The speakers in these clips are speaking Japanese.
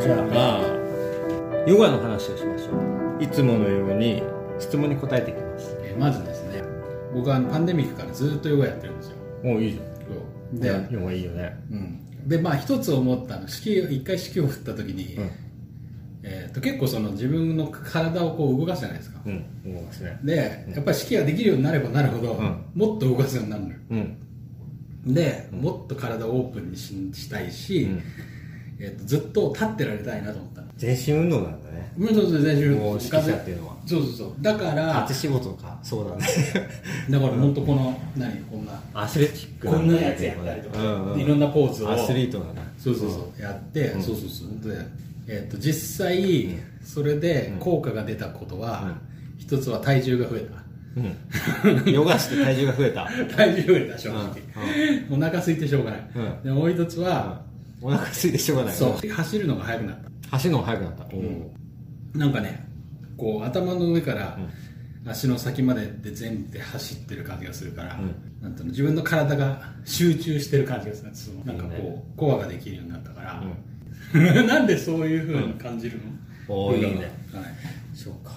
じゃあヨガの話をしましょう。いつものように質問に答えていきます。えーまずですね僕はパンデミックからずっとヨガやってるんですよ。もういいじゃん。でヨガいいよね。うん、でまあ一つ思ったの式一回式を振った時に、うん。えー、と結構その自分の体をこう動かすじゃないですか。うん思いますね。でやっぱり式ができるようになればなるほど、ん。もっと動かすようになるのよ。うん。で、もっと体をオープンにししたいし、うんえー、とずっと立ってられたいなと思ったの。全身運動なんだね。うんそうそう全身もう指揮者っていうのは。そうそうそう。だから立ち仕事か。そうだね。だから本当この何？こんな。アスレチックこんなやつやったりとか、うんうん。いろんなポーズを。アスリートだね。そうそうそう。やって、そうそうそう。で、えー、と実際それで効果が出たことは、一つは体重が増えた。うん。ヨガして体重が増えた。体重増えた正直、うお腹空いてしょうがない、うん。でもう一つは、お腹空いてしょうがないそう。走るのが速くなった。走るのが速くなった。おーなんかねこう頭の上から足の先までで全部で走ってる感じがするから、なんていうの自分の体が集中してる感じがする。そのなんかこうね。コアができるようになったから、なんでそういうふうに感じるの、おーいいね。はい。そうか。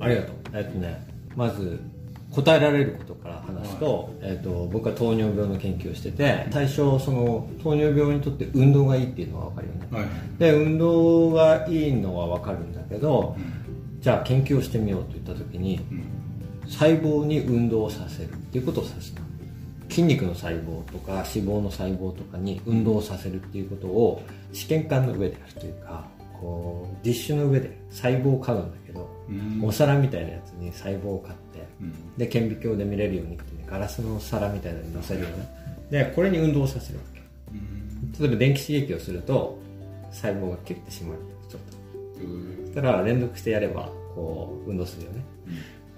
ありがとう。えっとねまず答えられることから話すと,、えっと僕は糖尿病の研究をしてて最初その糖尿病にとって運動がいいっていうのは分かるよね、はい。で運動がいいのは分かるんだけど、じゃあ研究をしてみようといった時に、細胞に運動をさせるっていうことを指した。筋肉の細胞とか脂肪の細胞とかに運動をさせるっていうことを試験管の上でやるというかこうディッシュの上で細胞を飼うんだけど、うん。お皿みたいなやつに細胞を飼って、ん。で顕微鏡で見れるようにガラスの皿みたいなのに乗せるよねでこれに運動をさせるわけ。例えば電気刺激をすると細胞がキュッて締まるちょっと。そしたら連続してやればこう運動するよね、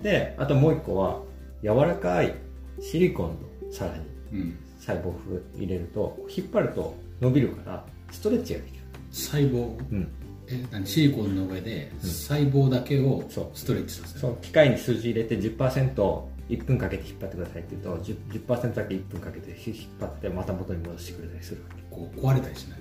であともう一個は柔らかいシリコンの皿にうん。細胞を入れると引っ張ると伸びるからストレッチができる。細胞？うんえ何シリコンの上で細胞だけをストレッチさせる、そう。機械に数字入れて 10%1 分かけて引っ張ってくださいって言うと 10%, 10だけ1分かけて引っ張ってまた元に戻してくれたりするわけ。こう壊れたりしない？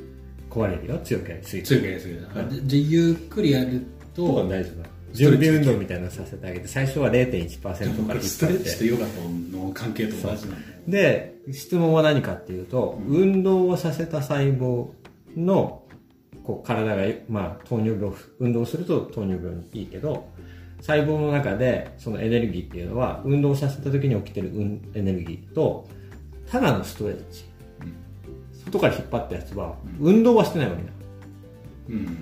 壊れるよ。強くやりすぎ強くやりすぎるあじゃじゃゆっくりやるとと大丈夫。準備運動みたいなのさせてあげて最初は0.1%から引っ張ストレッチとってヨガとの関係と同じなで質問は何かっていうと、運動をさせた細胞のこう体が、まあ、糖尿病運動すると糖尿病にいいけど細胞の中でそのエネルギーっていうのは運動させた時に起きてる運エネルギーとただのストレッチ、外から引っ張ったやつは運動はしてないわけだ。うん。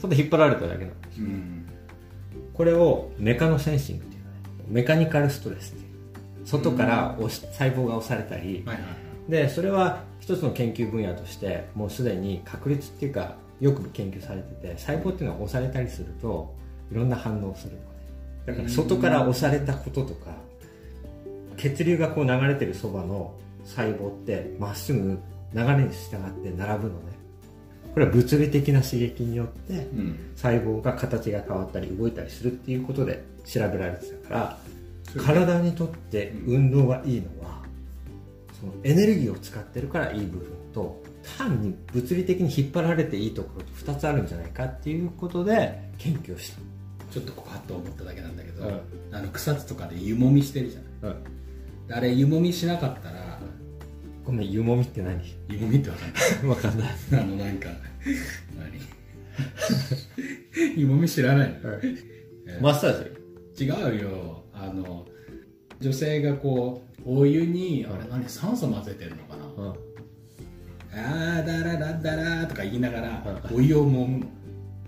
ただ引っ張られただけなんですうん。これをメカノセンシングっていうのね。メカニカルストレスっていう。外から押し細胞が押されたり、はいはいでそれは一つの研究分野としてもうすでに確率っていうかよく研究されてて細胞っていうのは押されたりするといろんな反応をする。だから外から押されたこととか血流がこう流れてるそばの細胞ってまっすぐ流れに従って並ぶのね。これは物理的な刺激によってうん。細胞が形が変わったり動いたりするっていうことで調べられてたから体にとって運動がいいのはそのエネルギーを使ってるからいい部分と単に物理的に引っ張られていいところと2つあるんじゃないかっていうことで研究をした。ちょっとこうパッと思っただけなんだけど、うん。あの草津とかで湯もみしてるじゃないあれ湯もみしなかったらごめん湯もみって何？湯もみってわかんない。わかんない。あのなんか何？湯もみ知らないの、マッサージ？違うよ。あの女性がこうお湯にあれ何酸素混ぜてるのかな、うん。あーだらだだらとか言いながらお湯を揉む。の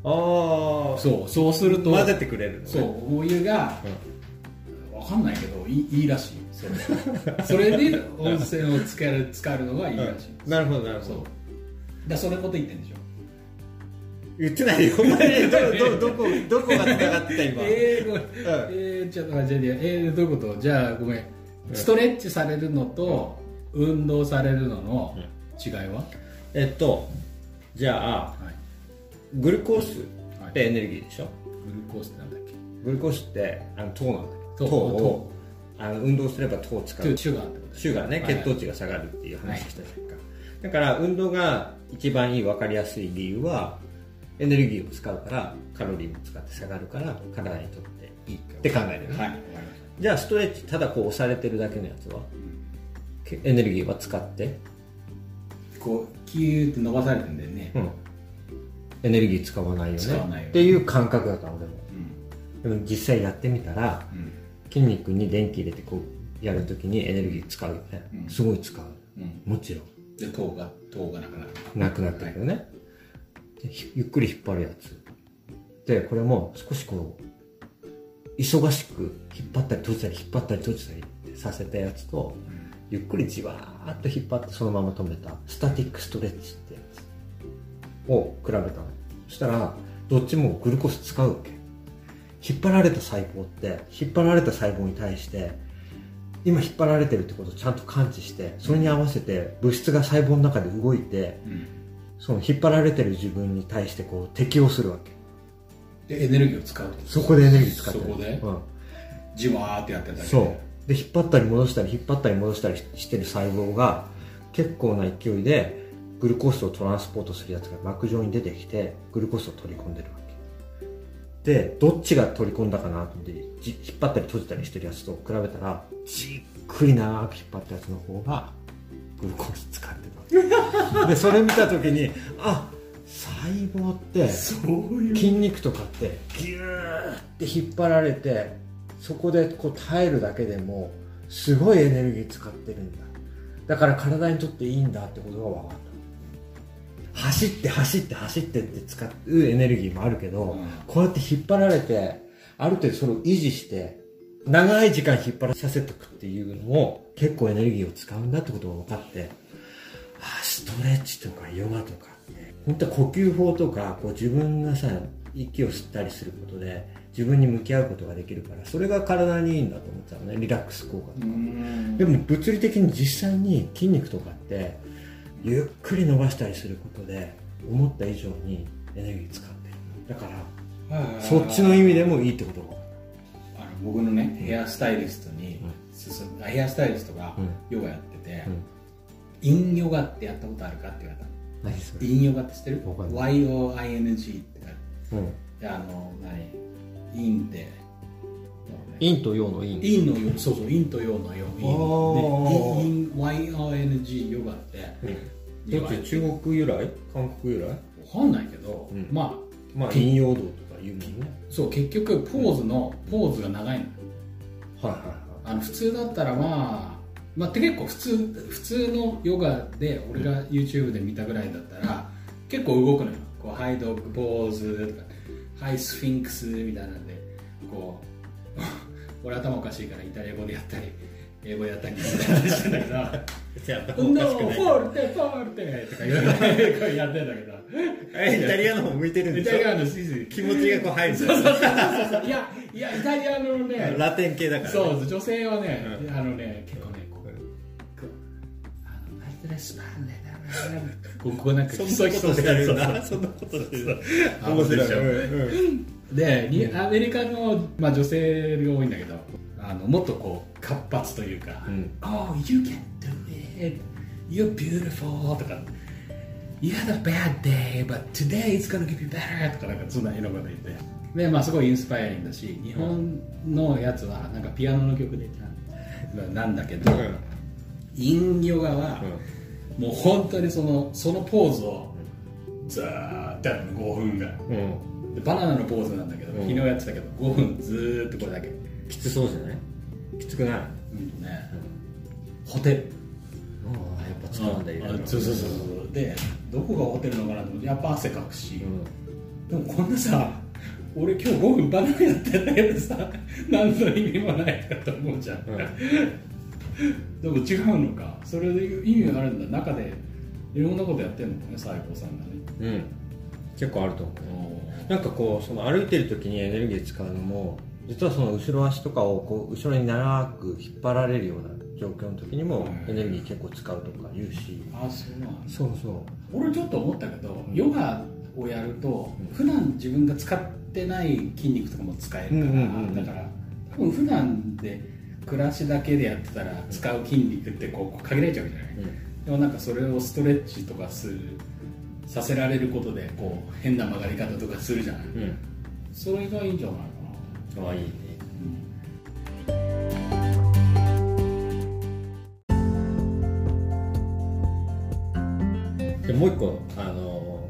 ああそうそうすると混ぜてくれるのね。そうお湯が、わかんないけどいいいいらしい。それ。それで温泉をつける使うのがいいらしい、なるほどなるほど。だそれのこと言ってんでしょ？言ってないよ。お 前どどどこどこがつながってた今。えー、ごめん。えー、ちょっと待ってえー、どういうこと？じゃあごめん。ストレッチされるのと運動されるのの違いは、えっとじゃあはい、グルコースってエネルギーでしょ、グルコースってなんだっけ？グルコースってあの糖なんだけ糖をあの運動すれば糖を使う。シュガーってことシュガーね、はい。血糖値が下がるっていう話したじゃんか、だから運動が一番いい分かりやすい理由はエネルギーを使うからカロリーも使って下がるから体にとっていいって考える。よね、はい。じゃあストレッチただこう押されてるだけのやつはけエネルギーは使って、たこうキューって伸ばされてんだよね。うん、エネルギー使わないよね。使わないよっていう感覚だったのでも。うん。でも実際やってみたらうん。筋肉に電気入れてこうやるときにエネルギー使うよね、うん。すごい使う。うん。もちろん。で糖が糖がなくなる。なくなってくるね、でひゆっくり引っ張るやつ。でこれも少しこう忙しく引っ張ったり閉じたり引っ張ったり閉じたりってさせたやつとゆっくりじわーっと引っ張ってそのまま止めた。スタティックストレッチってやつを比べたの。そしたらどっちもグルコース使うわけ。引っ張られた細胞って引っ張られた細胞に対して今引っ張られてるってことをちゃんと感知してそれに合わせて物質が細胞の中で動いてうん。その引っ張られてる自分に対してこう適応するわけ。でエネルギーを使うそこでエネルギー使ってる。そこで？うん、じわーってやってるだけで。そう。で引っ張ったり戻したり引っ張ったり戻したりしてる細胞が結構な勢いでグルコースをトランスポートするやつが膜状に出てきてグルコースを取り込んでるわけ。でどっちが取り込んだかなと思ってじ引っ張ったり閉じたりしてるやつと比べたらじっくり長く引っ張ったやつの方がグルコース使ってたでそれ見た時にあ細胞って筋肉とかってギューって引っ張られてそこでこう耐えるだけでもすごいエネルギー使ってるんだだから体にとっていいんだってことが分かった走って走って走ってって使うエネルギーもあるけど、うんこうやって引っ張られてある程度それを維持して長い時間引っ張らさせておくっていうのも結構エネルギーを使うんだってことが分かってあストレッチとかヨガとかって本当は呼吸法とかこう自分がさ息を吸ったりすることで自分に向き合うことができるからそれが体にいいんだと思ってたのねリラックス効果うーん。でも物理的に実際に筋肉とかってゆっくり伸ばしたりすることで思った以上にエネルギー使ってる。だからそっちの意味でもいいってことが僕のねヘアスタイリストに進ん。ヘアスタイリストがうん。ヨガやってて、うん。インヨガってやったことあるかって言われたの。何それ？インヨガって知ってる ?YOING って書い。て。うん。であの何？インって。陰と陽の陰。インのよそうそうインとヨのヨイあー。ンでイン YONG ヨガって。どっち？中国由来？韓国由来？わかんないけど、うん。まあまあ陰陽道と。かそう結局ポーズの、ポーズが長いの。はいはいはあの普通だったらまあまあ、って結構普通普通のヨガで俺が YouTube で見たぐらいだったら結構動くのよ。こうハイドッグポーズとかハイスフィンクスみたいなんでこう 俺頭おかしいからイタリア語でやったり英語でやったりみたいなしてんだけど「ノーフォルテフォルテ」とか言ってやってんだけど。イタリアの方向いてるんでしょ？イタリアのシス気持ちがこう入る。そうそうそうそういやいやイタリアのね。ラテン系だからそう女性はね、うん。あのね結構ねこうこうあのナイトレスパンねこうこうなんかそんなことしてるんだそんなことしてる面白い。うん。でにアメリカの、まあ、女性が多いんだけどあのもっとこう活発というか「うん Oh you can do it you're beautiful」とか「You had a bad day but today it's gonna give you better」とかなんかそんな色々言って。でまあすごいインスパイアリングだし日本のやつはなんかピアノの曲でなんだけど、インヨガは、もう本当にそのそのポーズをずーっとやるの5分ぐらい。うん。うんでバナナのポーズなんだけど、うん。昨日やってたけど5分ずーっとこれだけ。きつそうじゃない？きつくない？うんとね、ホテルやっぱ使うん。そうそうそうそう。でどこがホテルのかなと思ってやっぱ汗かくし、うん。でもこんなさ俺今日5分バナナやってんだけどさ 何の意味もないかと思うじゃん、でも違うのか。それで意味があるんだ。中でいろんなことやってんのかね西郷さんがね。うん。結構あると思う。なんかこうその歩いてる時にエネルギー使うのも実はその後ろ足とかをこう後ろに長く引っ張られるような状況の時にもエネルギー結構使うとか言うし。あそうなそうそう。俺ちょっと思ったけど、ヨガをやると普段自分が使ってない筋肉とかも使えるから、うんうんうんうん。だから多分普段で暮らしだけでやってたら使う筋肉ってこう限られちゃうじゃない、でもなんかそれをストレッチとかするさせられることでこう変な曲がり方とかするじゃない、うん。それがいいんじゃないかな。ああいいねもう一個あの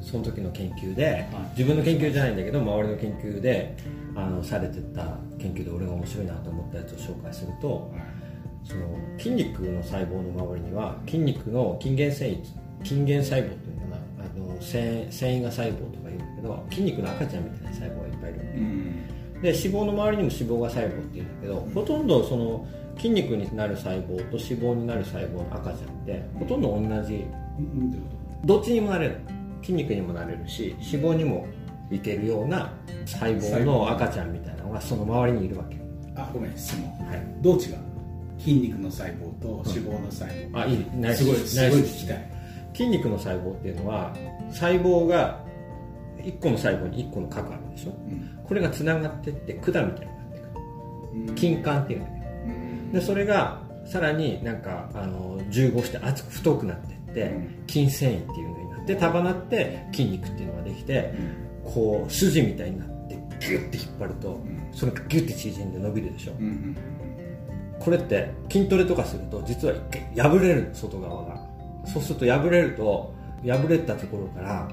その時の研究で、自分の研究じゃないんだけど周りの研究であのされてた研究で俺が面白いなと思ったやつを紹介するとその筋肉の細胞の周りには筋肉の筋原繊維筋原細胞っていうのかな？あの繊繊維が細胞とか言うんだけど筋肉の赤ちゃんみたいな細胞がいっぱいいるうん。で脂肪の周りにも脂肪が細胞っていうんだけどほとんどその筋肉になる細胞と脂肪になる細胞の赤ちゃんってほとんど同じう。んどっちにもなれる。筋肉にもなれるし脂肪にもいけるような細胞の赤ちゃんみたいなのがその周りにいるわけ。とあごめん質問。はい。どう違う筋肉の細胞と脂肪の細胞、あいいナイスすごいすごい聞きたい。筋肉の細胞っていうのは細胞が1個の細胞に1個の核あるでしょ？うん。これがつながってって管みたいになってくる。筋管っていうんだけどうん。でそれがさらになんかあの重合して厚く太くなっていって、うん。筋繊維っていうのになって束なって筋肉っていうのができてこう筋みたいになってギュッて引っ張ると、ん。それがギュッて縮んで伸びるでしょ、これって筋トレとかすると実は一回破れるの外側が。そうすると破れると破れたところから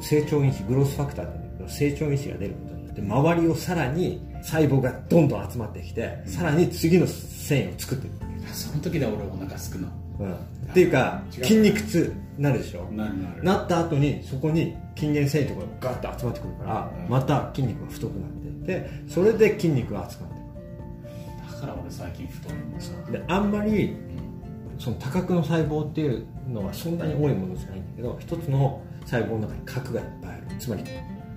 成長因子グロースファクターって言うんだけど成長因子が出ることによって周りをさらに細胞がどんどん集まってきて、さらに次の繊維を作っていく。その時で俺お腹すくのうん、っていうか筋肉痛なるでしょ？なるなる。なった後にそこに筋原繊維とかがガッと集まってくるから、うん。また筋肉が太くなっていってそれで筋肉が集まってだから俺最近太るんでであんまりその多角の細胞っていうのはそんなに多いものじゃないんだけど一つの細胞の中に核がいっぱいある。つまり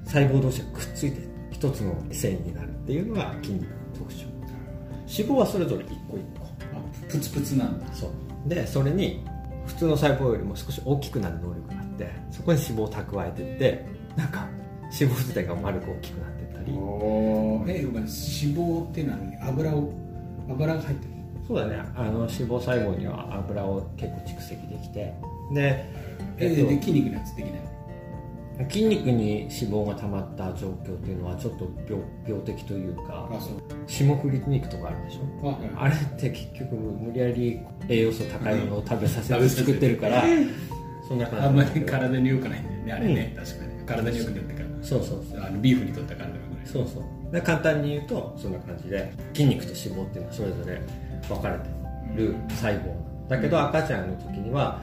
細胞同士がくっついて一つの繊維になるっていうのが筋肉の特徴。脂肪はそれぞれ一個一個。あプツプツなんだ。そうでそれに普通の細胞よりも少し大きくなる能力があってそこに脂肪を蓄えていってなんか脂肪自体が丸く大きくなっていったり。おえ脂肪っていうのは何油を油が入ってる。そうだね。あの脂肪細胞には油を結構蓄積できて。で、ええっとで筋肉のやつできない筋肉に脂肪が溜まった状況っていうのはちょっと病病的というか霜降り肉とかあるでしょ？ああれって結局無理やり栄養素高いものを食べさせてうん作ってるから そんな感じ。あんまり体に良くない。んだよねあれね、確かに体に良くないってかそうそうそう。あのビーフにとった体が良くないそうそう。で簡単に言うとそんな感じで筋肉と脂肪っていうのはそれぞれ分かれてる細胞。だけど赤ちゃんの時には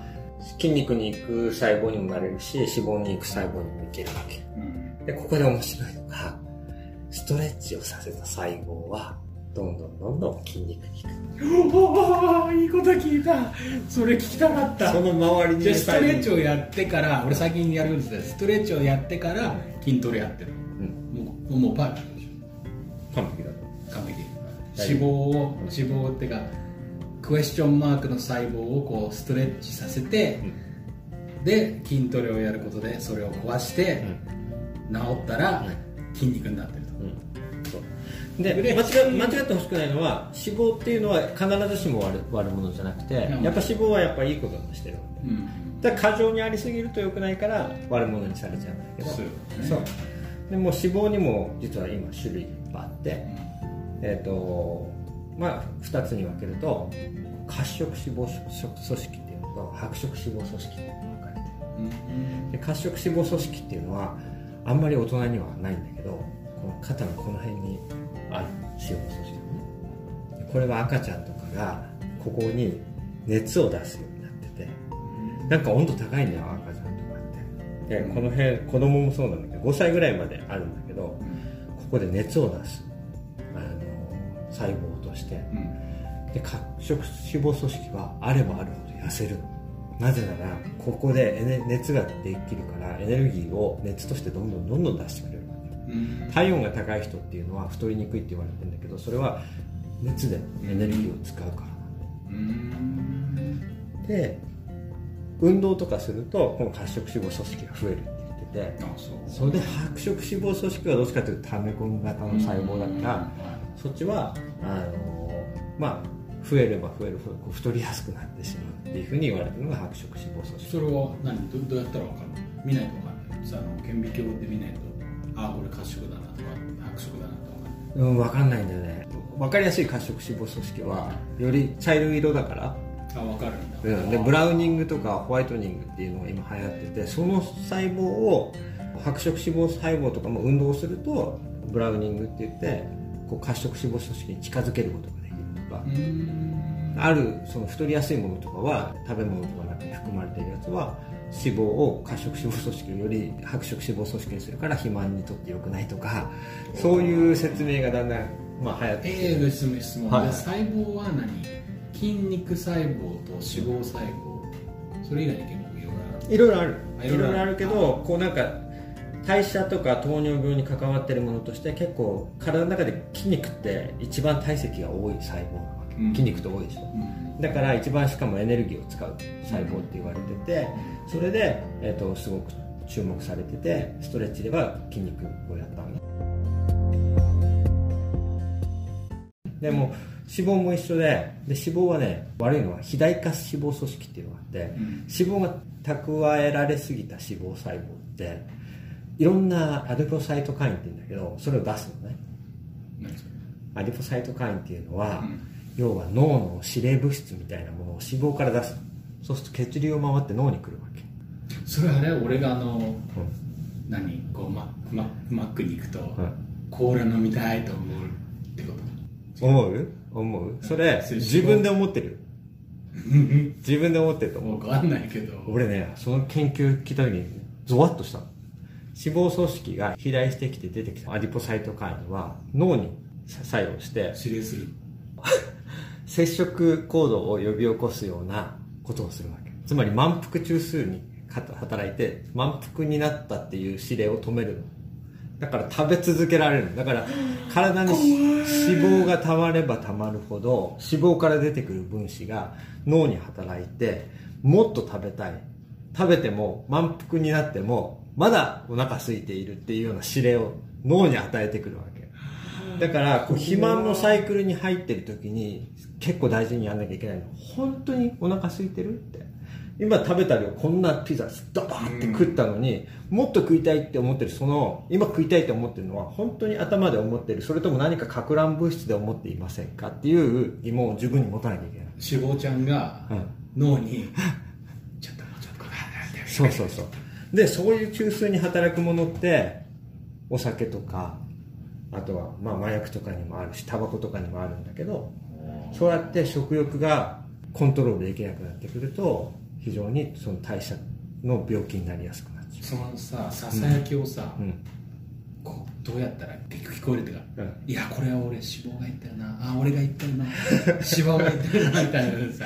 筋肉に行く細胞にもなれるし脂肪に行く細胞にも行けるわけ。うん。でここで面白いのがストレッチをさせた細胞はどんどんどんどん筋肉に行く。おおいいこと聞いた。それ聞きたかった。その周りにじゃあストレッチをやってから俺最近やるんですけどストレッチをやってから筋トレやってるうん。もうもうパーフェクトでし完璧だとょ完璧。はい脂肪を脂肪ってかクエスチョンマークの細胞をこうストレッチさせて、で筋トレをやることでそれを壊して、治ったら筋肉になってると、うん。で間違間違ってほしくないのは脂肪っていうのは必ずしも悪悪者じゃなくてやっぱ脂肪はやっぱいいことをしてる。うん。過剰にありすぎると良くないから悪者にされちゃうんだけど。そう。よねそう。でも脂肪にも実は今種類いっぱいあってえっ、とまあ2つに分けると褐色脂肪組織っていうのと白色脂肪組織っていうのが分かれてる。うん。で褐色脂肪組織っていうのはあんまり大人にはないんだけどこの肩のこの辺にある脂肪組織ね。でこれは赤ちゃんとかがここに熱を出すようになっててなんか温度高いんだよ赤ちゃんとかって。でこの辺子供もそうなんだけど5歳ぐらいまであるんだけどここで熱を出す。あの細胞としてうん。で褐色脂肪組織はあればあるほど痩せる。なぜならここで熱ができるからエネルギーを熱としてどんどんどんどん出してくれる体温が高い人っていうのは太りにくいって言われてるんだけどそれは熱でエネルギーを使うからうん。で運動とかするとこの褐色脂肪組織が増えるって言ってて。それで白色脂肪組織はどっちかというと溜め込み型の細胞だから、そっちはあのまあ増えれば増えるほど太りやすくなってしまうっていうふうに言われてるのが白色脂肪組織。それは何どどうやったら分かる？の見ないと分かんない。さあの顕微鏡で見ないとああこれ褐色だなとか白色だなとか。分かんないうん分かんないんだよね。分かりやすい褐色脂肪組織はより茶色い色だから。あ分かるんだ、うん、でブラウニングとかホワイトニングっていうのが今流行っててその細胞を白色脂肪細胞とかも運動するとブラウニングって言ってこう褐色脂肪組織に近づけることができるとかあるその太りやすいものとかは食べ物とかの中に含まれているやつは脂肪を褐色脂肪組織より白色脂肪組織にするから肥満にとって良くないとかそういう説明がだんだん、まあ、流行ってきての質問質問、はい。で細胞は何？筋肉細胞と脂肪細胞。それ以外に結構いろいろある。いろいろある。いろいろあるけどこうなんか代謝とか糖尿病に関わってるものとして結構体の中で筋肉って一番体積が多い細胞なわけ、うん。筋肉って多いでしょうん。だから一番しかもエネルギーを使う細胞って言われててそれで、えー、とすごく注目されててストレッチでは筋肉をやったのねでも脂肪も一緒でで脂肪はね悪いのは肥大化脂肪組織っていうのがあって、うん。脂肪が蓄えられすぎた脂肪細胞っていろんなアデポサイトカインって言うんだけどそれを出すのね。アデポサイトカインっていうのは、うん。要は脳の指令物質みたいなものを脂肪から出すそうすると血流を回って脳に来るわけ、それあれ？俺があのう何？こうマママックに行くと、ん。コーラ飲みたいと思うってこと？思う？思う？それそれ自分で思ってる。自分で思ってると思う。分かんないけど。俺ねその研究聞いた時にゾワッとしたの脂肪組織が肥大してきて出てきた。アディポサイトカインは脳に作用して指令する。接触行動を呼び起こすようなことをするわけ。つまり満腹中枢に働いて満腹になったっていう指令を止めるの。だから食べ続けられるだから体に脂肪がたまればたまるほど脂肪から出てくる分子が脳に働いてもっと食べたい。食べても満腹になってもまだお腹空いているっていうような指令を脳に与えてくるわけ。だからこう肥満のサイクルに入ってる時に結構大事にやんなきゃいけないの。本当にお腹空いてるって。今食べた量こんなピザドバーって食ったのに、もっと食いたいって思ってるその今食いたいって思ってるのは本当に頭で思ってる。それとも何かか乱物質で思っていませんかっていう疑問を自分に持たなきゃいけない。脂肪ちゃんがうん。脳に、ちょっともうちょっとそうそうそうでそういう中枢に働くものってお酒とかあとはまあ麻薬とかにもあるしタバコとかにもあるんだけどそうやって食欲がコントロールできなくなってくると非常にその代謝の病気になりやすくなっちゃそのさささやきをさ、う、うん。こうどうやったら結局聞こえるっていうか、うん。いやこれは俺脂肪が言ったよな。あ俺が言ったよな。脂肪が言ったよなみたいなさ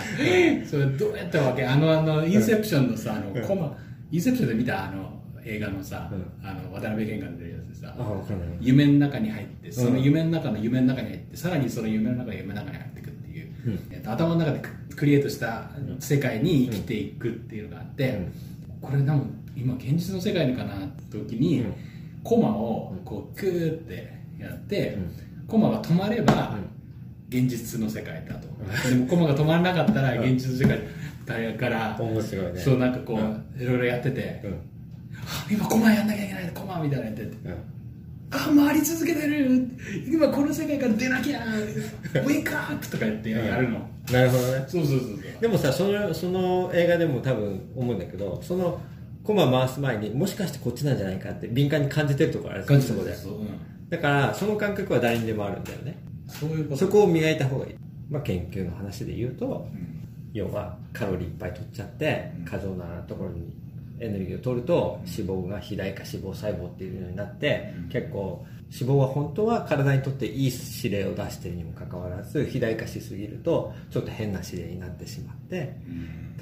それどうやったわけ？あのあのインセプションのさあのうん。コマインセプションで見たあの映画のさ、うんあの渡辺謙が出るやつでさ夢の中に入ってその夢の中の夢の中に入ってさらにその夢の中の夢の中に入っていくっていう、うんえっと頭の中でクリエイトした世界に生きていくっていうのがあって、これでも今現実の世界かなって時に、コマをこうクーってやって、コマが止まれば現実の世界だと、でもコマが止まらなかったら現実の世界だから、面白いね。そうなんかこう、うん。いろいろやってて、うん。あ今コマやんなきゃいけないコマみたいなのやっててうん。あ回り続けてる今この世界から出なきゃウェイクアップとか言ってやるの、なるほどね。そうそうそうそう。でもさそのその映画でも多分思うんだけどそのコマ回す前にもしかしてこっちなんじゃないかって敏感に感じてるところある感じそこで。うん、だからその感覚は誰にでもあるんだよねそういうこと。そこを磨いた方がいい、まあ、研究の話で言うとうん。要はカロリーいっぱい取っちゃって過剰なところにエネルギーを取ると脂肪が肥大化脂肪細胞っていうようになってうん。結構脂肪は本当は体にとっていい指令を出してるにもかかわらず肥大化しすぎるとちょっと変な指令になってしまって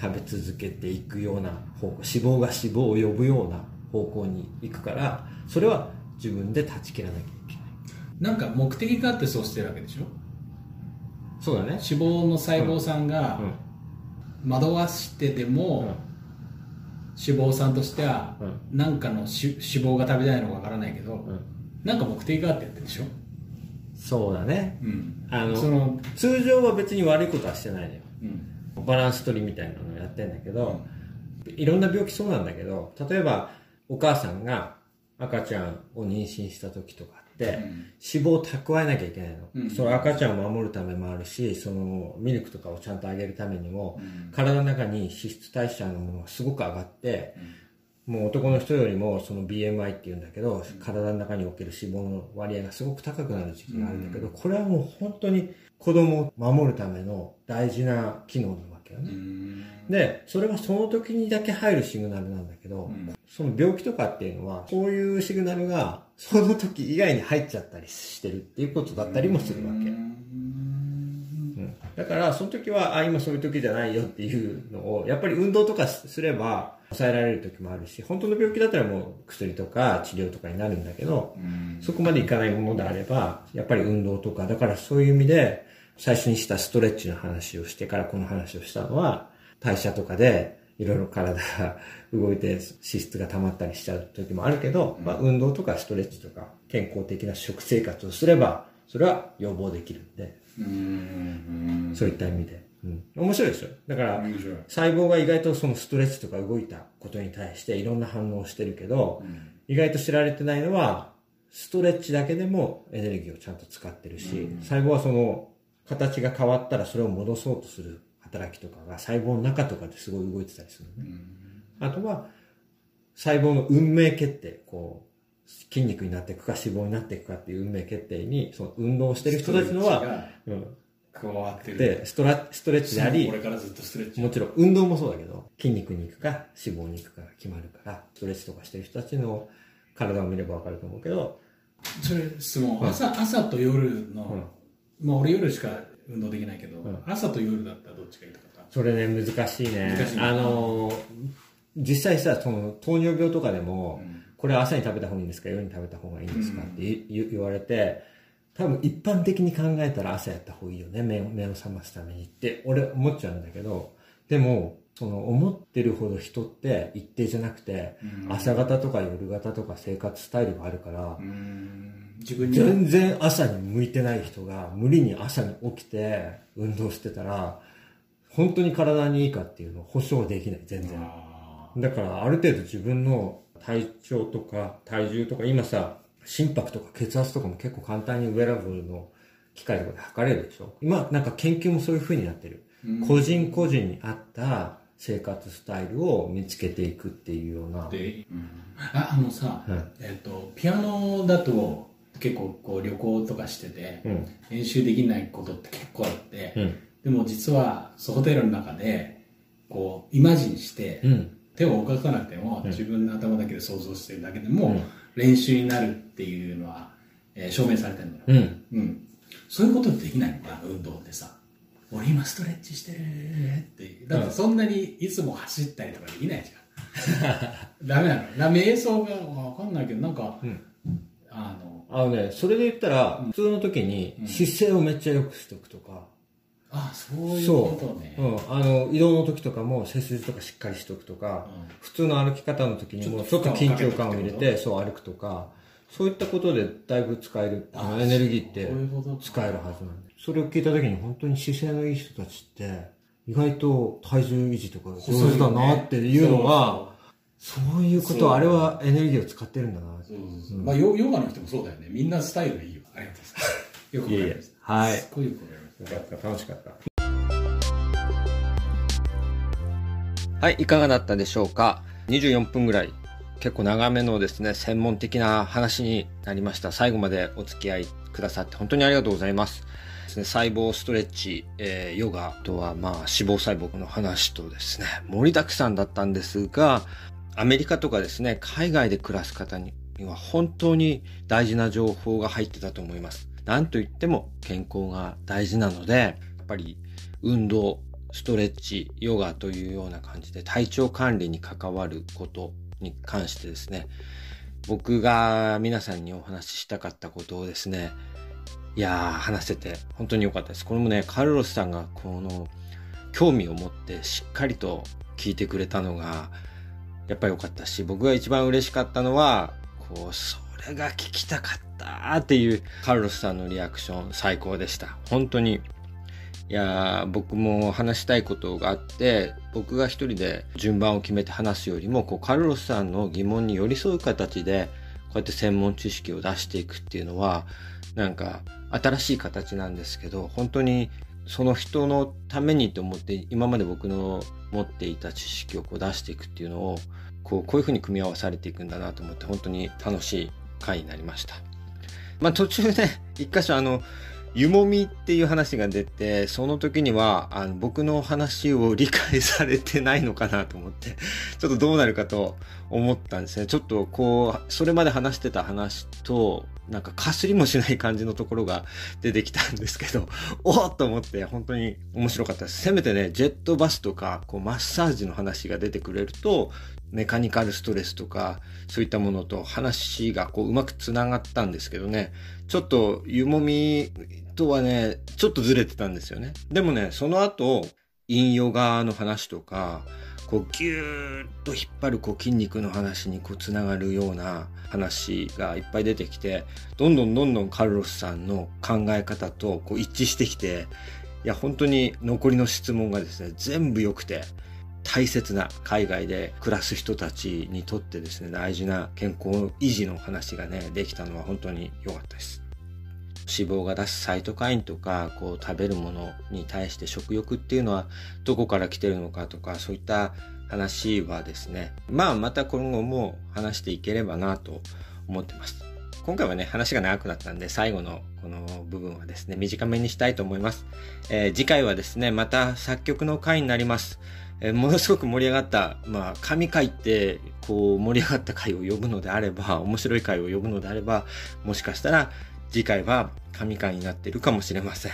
食べ続けていくような方向脂肪が脂肪を呼ぶような方向に行くからそれは自分で断ち切らなきゃなんか目的があってそうしてるわけでしょ？そうだね。脂肪の細胞さんがうん。惑わしてでも、脂肪酸としてはう何かのし脂肪が食べたいのかわからないけど、うん。なんか目的があってやってるでしょ？そうだね。うん。あのその通常は別に悪いことはしてないのよ。うん。バランス取りみたいなのをやってんだけど、いろんな病気そうなんだけど例えばお母さんが赤ちゃんを妊娠した時とか脂肪を蓄えなきゃいけないの、うん。その赤ちゃんを守るためもあるしそのミルクとかをちゃんとあげるためにも、うん。体の中に脂質代謝のものがすごく上がって、もう男の人よりもその BMI っていうんだけど、体の中における脂肪の割合がすごく高くなる時期があるんだけど、これはもう本当に子供を守るための大事な機能なわけよね。うん。で、それはその時にだけ入るシグナルなんだけど、うん。その病気とかっていうのは、そういうシグナルがその時以外に入っちゃったりしてるっていうことだったりもするわけ。うんだから、その時は、あ、今そういう時じゃないよっていうのを、やっぱり運動とかすれば抑えられる時もあるし、本当の病気だったらもう薬とか治療とかになるんだけど、うんそこまでいかないものであれば、やっぱり運動とか、だからそういう意味で、最初にしたストレッチの話をしてからこの話をしたのは、代謝とかで、いろいろ体が動いて脂質が溜まったりしちゃう時もあるけど、まあ運動とかストレッチとか健康的な食生活をすれば、それは予防できるんで、うんそういった意味で。うん。面白いですよ。だから、細胞が意外とそのストレッチとか動いたことに対していろんな反応をしてるけど、意外と知られてないのは、ストレッチだけでもエネルギーをちゃんと使ってるし、細胞はその形が変わったらそれを戻そうとする働きとかが細胞の中とかですごい動いてたりするのね。あとは、細胞の運命決定、こう、筋肉になっていくか脂肪になっていくかっていう運命決定に、その運動をしてる人たちのは、うん。加わってる。で、ストラストレッチでありこ、れからずっとストレッチ。もちろん運動もそうだけど、筋肉に行くか脂肪に行くかが決まるから、ストレッチとかしてる人たちの体を見ればわかると思うけど、それ質問。朝朝と夜のまあ俺夜しか運動できないけどん。朝と夜だったらどっちがいいとかさ。それね、難しいね。難しいなあのー、実際さ、その糖尿病とかでも、これは朝に食べた方がいいんですか夜に食べた方がいいんですかって言言言われて、多分一般的に考えたら朝やった方がいいよね。目を目を覚ますためにって、俺思っちゃうんだけど、でも、その思ってるほど人って一定じゃなくて、朝方とか夜型とか生活スタイルがあるから、うん自分に。全然朝に向いてない人が無理に朝に起きて運動してたら本当に体にいいかっていうのを保証できない全然。あだからある程度自分の体調とか体重とか今さ心拍とか血圧とかも結構簡単にウェアラブルの機械とかで測れるでしょ。今なんか研究もそういう風になってる、個人個人に合った生活スタイルを見つけていくっていうような。ーで、ああのさ、はい。えっとピアノだと結構こう旅行とかしてて、うん。練習できないことって結構あって、うん。でも実はそうホテルの中でこうイマジンして、うん。手を動かさなくても、自分の頭だけで想像してるだけでも、うん。練習になるっていうのは、えー証明されてるのよ、うん。うん、そういうことできないのかな運動ってさ。俺今ストレッチしてるって。だってそんなにいつも走ったりとかできないじゃん。ダメなの。瞑想が分かんないけどなんか、んあのあのね、それで言ったら、普通の時に姿勢をめっちゃ良くしておくとか、あそういうそことね。う、うん、あの、移動の時とかも背筋とかしっかりしておくとか、普通の歩き方の時にもちちょっと緊張感を入れてて、そう歩くとか、そういったことでだいぶ使える、あのエネルギーって使えるはずなんで。それを聞いた時に本当に姿勢のいい人たちって、意外と体重維持とか上手だなっていうのが、そういうこと、あれはエネルギーを使ってるんだな。まあヨヨガの人もそうだよねみんなスタイルがいいよありがとうございます よくわかりましたはいすっごいよくわかりましたよかった、楽しかった。はい、いかがだったでしょうか ?24 分ぐらい、結構長めのですね、専門的な話になりました。最後までお付き合いくださって本当にありがとうございます。ですね、細胞ストレッチ、えーヨガ、あとはまあ脂肪細胞の話とですね、盛りだくさんだったんですが、アメリカとかですね、海外で暮らす方には本当に大事な情報が入ってたと思います。なんといっても健康が大事なので、やっぱり運動、ストレッチ、ヨガというような感じで体調管理に関わることに関してですね、僕が皆さんにお話ししたかったことをですね、いやー、話せて本当に良かったです。これもね、カルロスさんがこの興味を持ってしっかりと聞いてくれたのが、やっぱり良かったし、僕が一番嬉しかったのは、こう、それが聞きたかったっていうカルロスさんのリアクション最高でした。本当に。いや僕も話したいことがあって、僕が一人で順番を決めて話すよりも、こう、カルロスさんの疑問に寄り添う形で、こうやって専門知識を出していくっていうのは、なんか、新しい形なんですけど、本当にその人のためにと思って、今まで僕の持っていた知識をこう出していくっていうのを、こう、こういうふうに組み合わされていくんだなと思って、本当に楽しい回になりました。まあ途中ね、一箇所あの、湯もみっていう話が出て、その時には、あの、僕の話を理解されてないのかなと思って、ちょっとどうなるかと思ったんですね。ちょっとこう、それまで話してた話と、なんかかすりもしない感じのところが出てきたんですけど、おっと思って本当に面白かったです。せめてね、ジェットバスとか、こう、マッサージの話が出てくれると、メカニカルストレスとか、そういったものと話がこううまく繋がったんですけどね、ちょっと湯もみとはね、ちょっとずれてたんですよね。でもね、その後、陰ヨガの話とか、こうギューッと引っ張るこう筋肉の話にこうつながるような話がいっぱい出てきて、どんどんどんどんカルロスさんの考え方とこう一致してきて、いや本当に残りの質問がですね、全部良くて、大切な海外で暮らす人たちにとってですね、大事な健康維持の話がね、できたのは本当に良かったです。脂肪が出すサイトカインとか、こう食べるものに対して食欲っていうのはどこから来てるのかとか、そういった話はですね、まあまた今後も話していければなと思ってます。今回はね、話が長くなったんで、最後のこの部分はですね、短めにしたいと思います。えー、次回はですね、また作曲の回になります。えー、ものすごく盛り上がった、まあ、神回って、こう、盛り上がった回を呼ぶのであれば、面白い回を呼ぶのであれば、もしかしたら、次回は神回になってるかもしれません。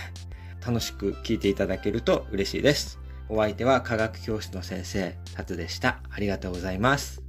楽しく聞いていただけると嬉しいです。お相手は科学教師の先生、タツでした。ありがとうございます。